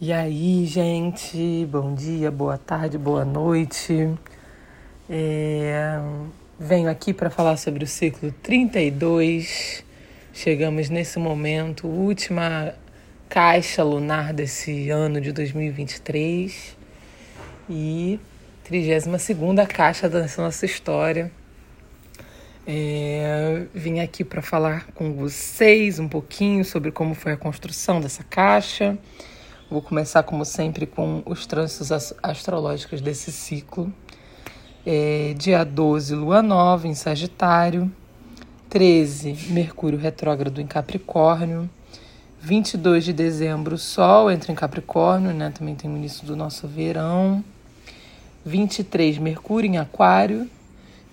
E aí, gente, bom dia, boa tarde, boa noite. É, venho aqui para falar sobre o ciclo 32. Chegamos nesse momento, última caixa lunar desse ano de 2023 e 32 caixa dessa nossa história. É, vim aqui para falar com vocês um pouquinho sobre como foi a construção dessa caixa Vou começar, como sempre, com os trânsitos astrológicos desse ciclo. É, dia 12, Lua Nova em Sagitário. 13, Mercúrio retrógrado em Capricórnio. 22 de dezembro, Sol entra em Capricórnio, né? Também tem o início do nosso verão. 23, Mercúrio em Aquário.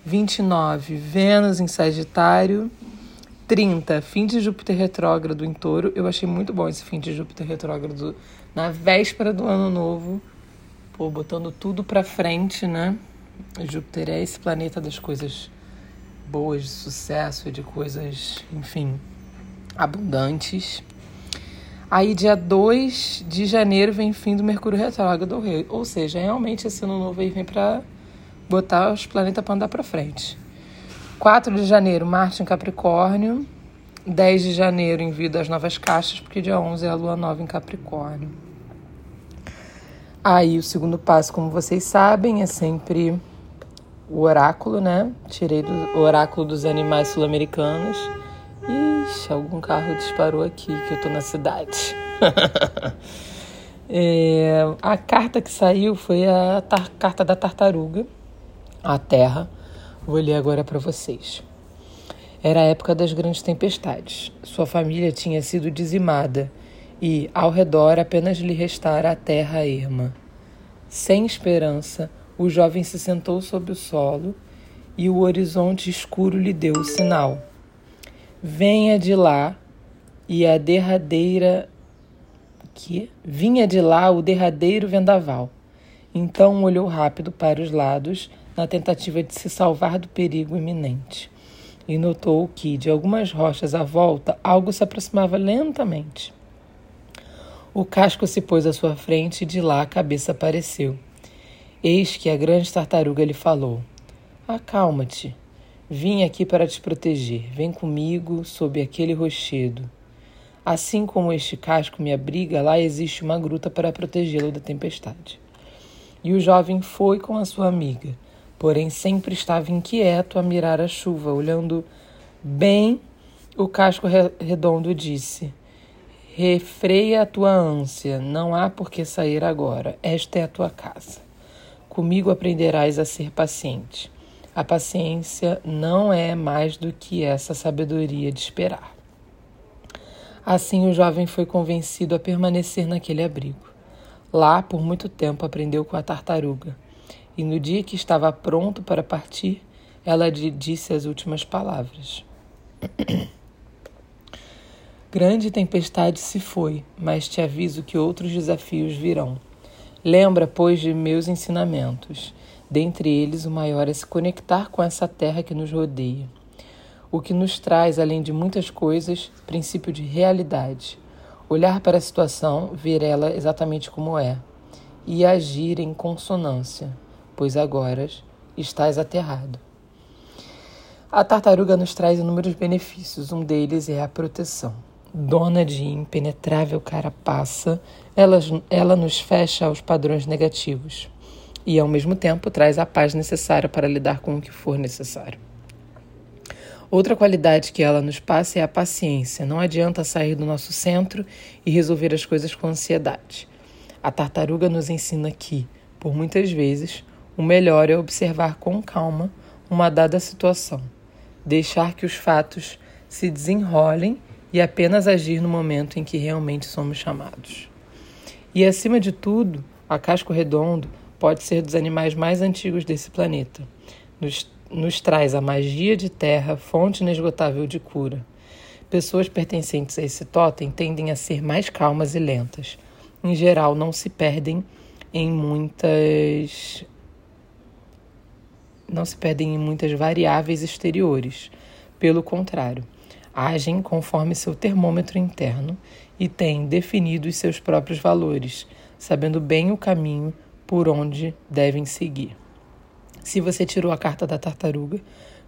29, Vênus em Sagitário. 30, fim de Júpiter retrógrado em Touro. Eu achei muito bom esse fim de Júpiter retrógrado na véspera do ano novo, pô, botando tudo para frente, né? Júpiter é esse planeta das coisas boas, de sucesso, de coisas, enfim, abundantes. Aí, dia 2 de janeiro, vem fim do Mercúrio retrógrado, ou seja, realmente esse ano novo aí vem para botar os planetas para andar para frente. 4 de janeiro, Marte em Capricórnio. 10 de janeiro, envio das novas caixas, porque dia 11 é a lua nova em Capricórnio. Aí o segundo passo, como vocês sabem, é sempre o oráculo, né? Tirei do oráculo dos animais sul-americanos. Ixi, algum carro disparou aqui, que eu tô na cidade. é, a carta que saiu foi a carta da tartaruga, a Terra. Vou ler agora para vocês. Era a época das grandes tempestades. Sua família tinha sido dizimada e, ao redor, apenas lhe restara a terra erma. Sem esperança, o jovem se sentou sobre o solo e o horizonte escuro lhe deu o sinal. Venha de lá e a derradeira que vinha de lá o derradeiro vendaval. Então olhou rápido para os lados na tentativa de se salvar do perigo iminente e notou que, de algumas rochas à volta, algo se aproximava lentamente. O casco se pôs à sua frente e de lá a cabeça apareceu. Eis que a grande tartaruga lhe falou: Acalma-te. Vim aqui para te proteger. Vem comigo sob aquele rochedo. Assim como este casco me abriga, lá existe uma gruta para protegê-lo da tempestade. E o jovem foi com a sua amiga, porém sempre estava inquieto a mirar a chuva, olhando bem o casco redondo disse: Refreia a tua ânsia, não há por que sair agora, esta é a tua casa. Comigo aprenderás a ser paciente. A paciência não é mais do que essa sabedoria de esperar. Assim o jovem foi convencido a permanecer naquele abrigo. Lá, por muito tempo, aprendeu com a tartaruga. E no dia que estava pronto para partir, ela lhe disse as últimas palavras. Grande tempestade se foi, mas te aviso que outros desafios virão. Lembra, pois, de meus ensinamentos. Dentre eles, o maior é se conectar com essa terra que nos rodeia. O que nos traz, além de muitas coisas, princípio de realidade. Olhar para a situação, ver ela exatamente como é. E agir em consonância, pois agora estás aterrado. A tartaruga nos traz inúmeros benefícios, um deles é a proteção dona de impenetrável carapaça, ela, ela nos fecha aos padrões negativos e, ao mesmo tempo, traz a paz necessária para lidar com o que for necessário. Outra qualidade que ela nos passa é a paciência. Não adianta sair do nosso centro e resolver as coisas com ansiedade. A tartaruga nos ensina que, por muitas vezes, o melhor é observar com calma uma dada situação, deixar que os fatos se desenrolem e apenas agir no momento em que realmente somos chamados. E acima de tudo, a casco redondo pode ser dos animais mais antigos desse planeta. Nos, nos traz a magia de terra, fonte inesgotável de cura. Pessoas pertencentes a esse totem tendem a ser mais calmas e lentas. Em geral, não se perdem em muitas não se perdem em muitas variáveis exteriores. Pelo contrário, agem conforme seu termômetro interno e tem definido os seus próprios valores, sabendo bem o caminho por onde devem seguir. Se você tirou a carta da tartaruga,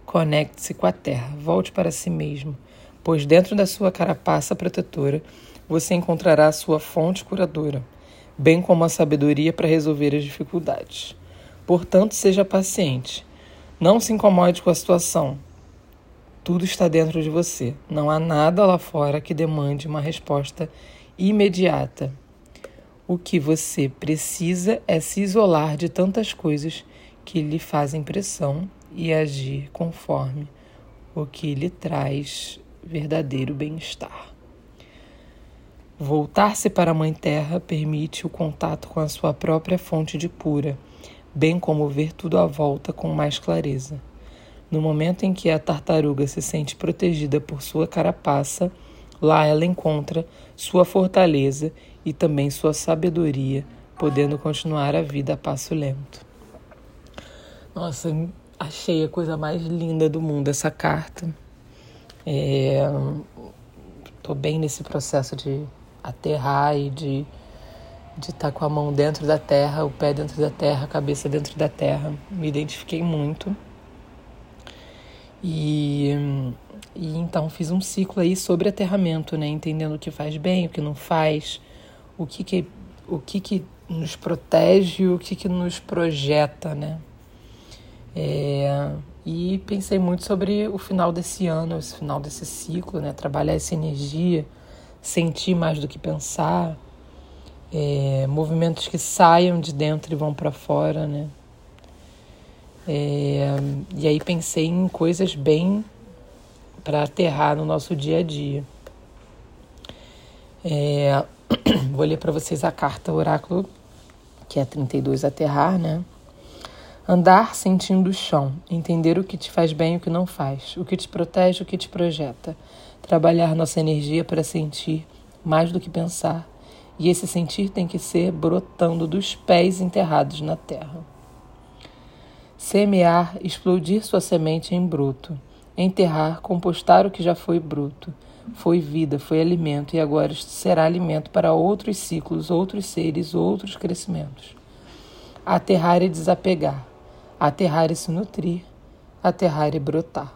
conecte-se com a terra, volte para si mesmo, pois dentro da sua carapaça protetora você encontrará a sua fonte curadora, bem como a sabedoria para resolver as dificuldades. Portanto, seja paciente. Não se incomode com a situação. Tudo está dentro de você. Não há nada lá fora que demande uma resposta imediata. O que você precisa é se isolar de tantas coisas que lhe fazem pressão e agir conforme o que lhe traz verdadeiro bem-estar. Voltar-se para a Mãe Terra permite o contato com a sua própria fonte de cura bem como ver tudo à volta com mais clareza. No momento em que a tartaruga se sente protegida por sua carapaça, lá ela encontra sua fortaleza e também sua sabedoria, podendo continuar a vida a passo lento. Nossa, achei a coisa mais linda do mundo essa carta. Estou é, bem nesse processo de aterrar e de de estar tá com a mão dentro da terra, o pé dentro da terra, a cabeça dentro da terra. Me identifiquei muito. E, e então fiz um ciclo aí sobre aterramento, né? Entendendo o que faz bem, o que não faz, o que que, o que, que nos protege, o que, que nos projeta, né? É, e pensei muito sobre o final desse ano, esse final desse ciclo, né? Trabalhar essa energia, sentir mais do que pensar é, movimentos que saiam de dentro e vão para fora, né? É, e aí pensei em coisas bem para aterrar no nosso dia a dia. É, vou ler para vocês a carta oráculo, que é 32 aterrar, né? Andar sentindo o chão, entender o que te faz bem e o que não faz, o que te protege, o que te projeta. Trabalhar nossa energia para sentir mais do que pensar e esse sentir tem que ser brotando dos pés enterrados na terra. Semear, explodir sua semente em bruto. Enterrar, compostar o que já foi bruto. Foi vida, foi alimento e agora será alimento para outros ciclos, outros seres, outros crescimentos. Aterrar e desapegar. Aterrar e se nutrir. Aterrar e brotar.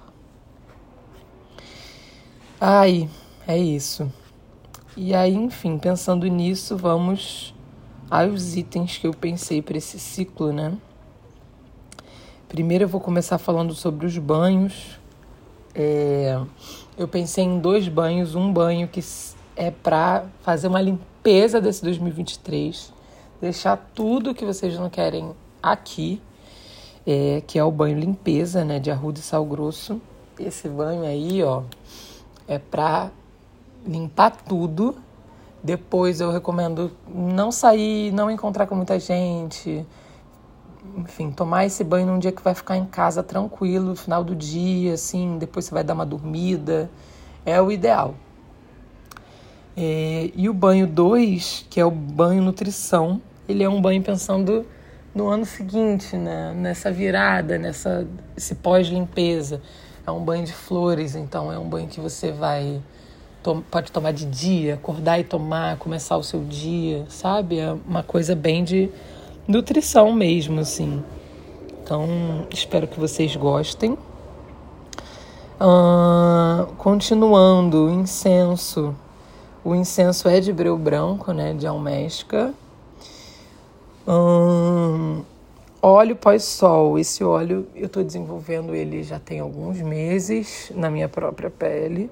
Ai, é isso. E aí, enfim, pensando nisso, vamos aos itens que eu pensei para esse ciclo, né? Primeiro eu vou começar falando sobre os banhos. É, eu pensei em dois banhos, um banho que é para fazer uma limpeza desse 2023, deixar tudo que vocês não querem aqui, é, que é o banho limpeza, né, de arruda e sal grosso. Esse banho aí, ó, é para limpar tudo. Depois eu recomendo não sair, não encontrar com muita gente. Enfim, tomar esse banho num dia que vai ficar em casa tranquilo, final do dia, assim, depois você vai dar uma dormida. É o ideal. É, e o banho 2, que é o banho nutrição, ele é um banho pensando no ano seguinte, né? nessa virada, nessa esse pós-limpeza. É um banho de flores, então é um banho que você vai pode tomar de dia, acordar e tomar, começar o seu dia, sabe? É uma coisa bem de nutrição mesmo, assim. Então, espero que vocês gostem. Continuando, incenso. O incenso é de breu branco, né? De. Um, óleo pós-sol. Esse óleo eu estou desenvolvendo ele já tem alguns meses na minha própria pele.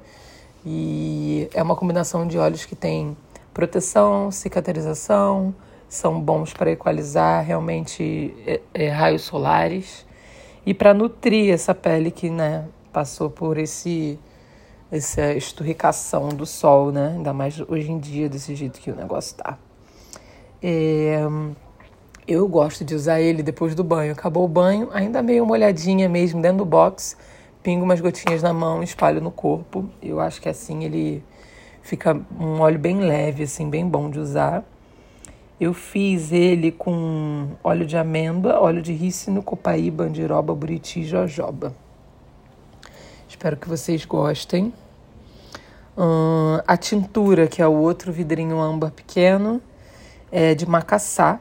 E é uma combinação de óleos que tem proteção, cicatrização, são bons para equalizar realmente é, é, raios solares e para nutrir essa pele que né, passou por esse essa esturricação do sol, né? Ainda mais hoje em dia, desse jeito que o negócio tá. É, eu gosto de usar ele depois do banho. Acabou o banho, ainda meio molhadinha mesmo dentro do box pingo umas gotinhas na mão, espalho no corpo. Eu acho que assim ele fica um óleo bem leve, assim, bem bom de usar. Eu fiz ele com óleo de amêndoa, óleo de rícino, copaíba, andiroba, buriti e jojoba. Espero que vocês gostem. Hum, a tintura, que é o outro vidrinho âmbar pequeno, é de macaçá.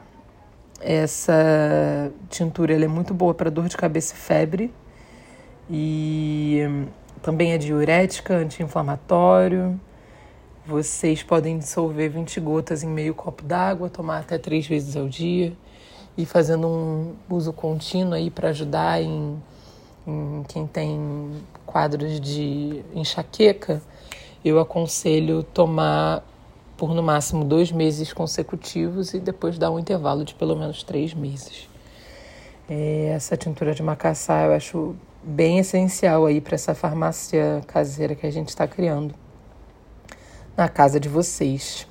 Essa tintura é muito boa para dor de cabeça e febre. E hum, também é diurética, anti-inflamatório. Vocês podem dissolver 20 gotas em meio copo d'água, tomar até três vezes ao dia e fazendo um uso contínuo aí para ajudar em, em quem tem quadros de enxaqueca, eu aconselho tomar por no máximo dois meses consecutivos e depois dar um intervalo de pelo menos três meses. É, essa tintura de macaçá eu acho bem essencial aí para essa farmácia caseira que a gente está criando na casa de vocês.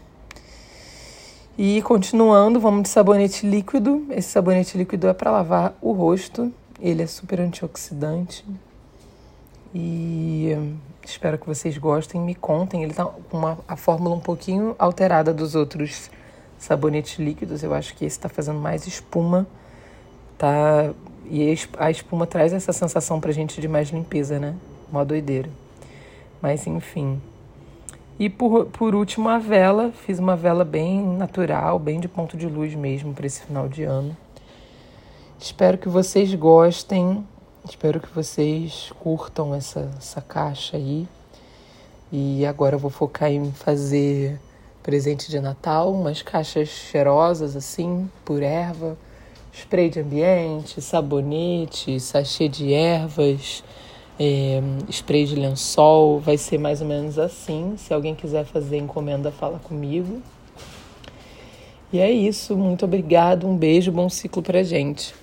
E continuando, vamos de sabonete líquido. Esse sabonete líquido é para lavar o rosto. Ele é super antioxidante. E espero que vocês gostem, me contem. Ele tá com uma, a fórmula um pouquinho alterada dos outros sabonetes líquidos. Eu acho que esse está fazendo mais espuma. Tá? E a espuma traz essa sensação pra gente de mais limpeza, né? Uma doideira. Mas enfim. E por, por último, a vela. Fiz uma vela bem natural, bem de ponto de luz mesmo para esse final de ano. Espero que vocês gostem. Espero que vocês curtam essa, essa caixa aí. E agora eu vou focar em fazer presente de Natal, umas caixas cheirosas assim, por erva, spray de ambiente, sabonete, sachê de ervas é, spray de lençol, vai ser mais ou menos assim. Se alguém quiser fazer encomenda, fala comigo. E é isso, muito obrigado, um beijo, bom ciclo pra gente.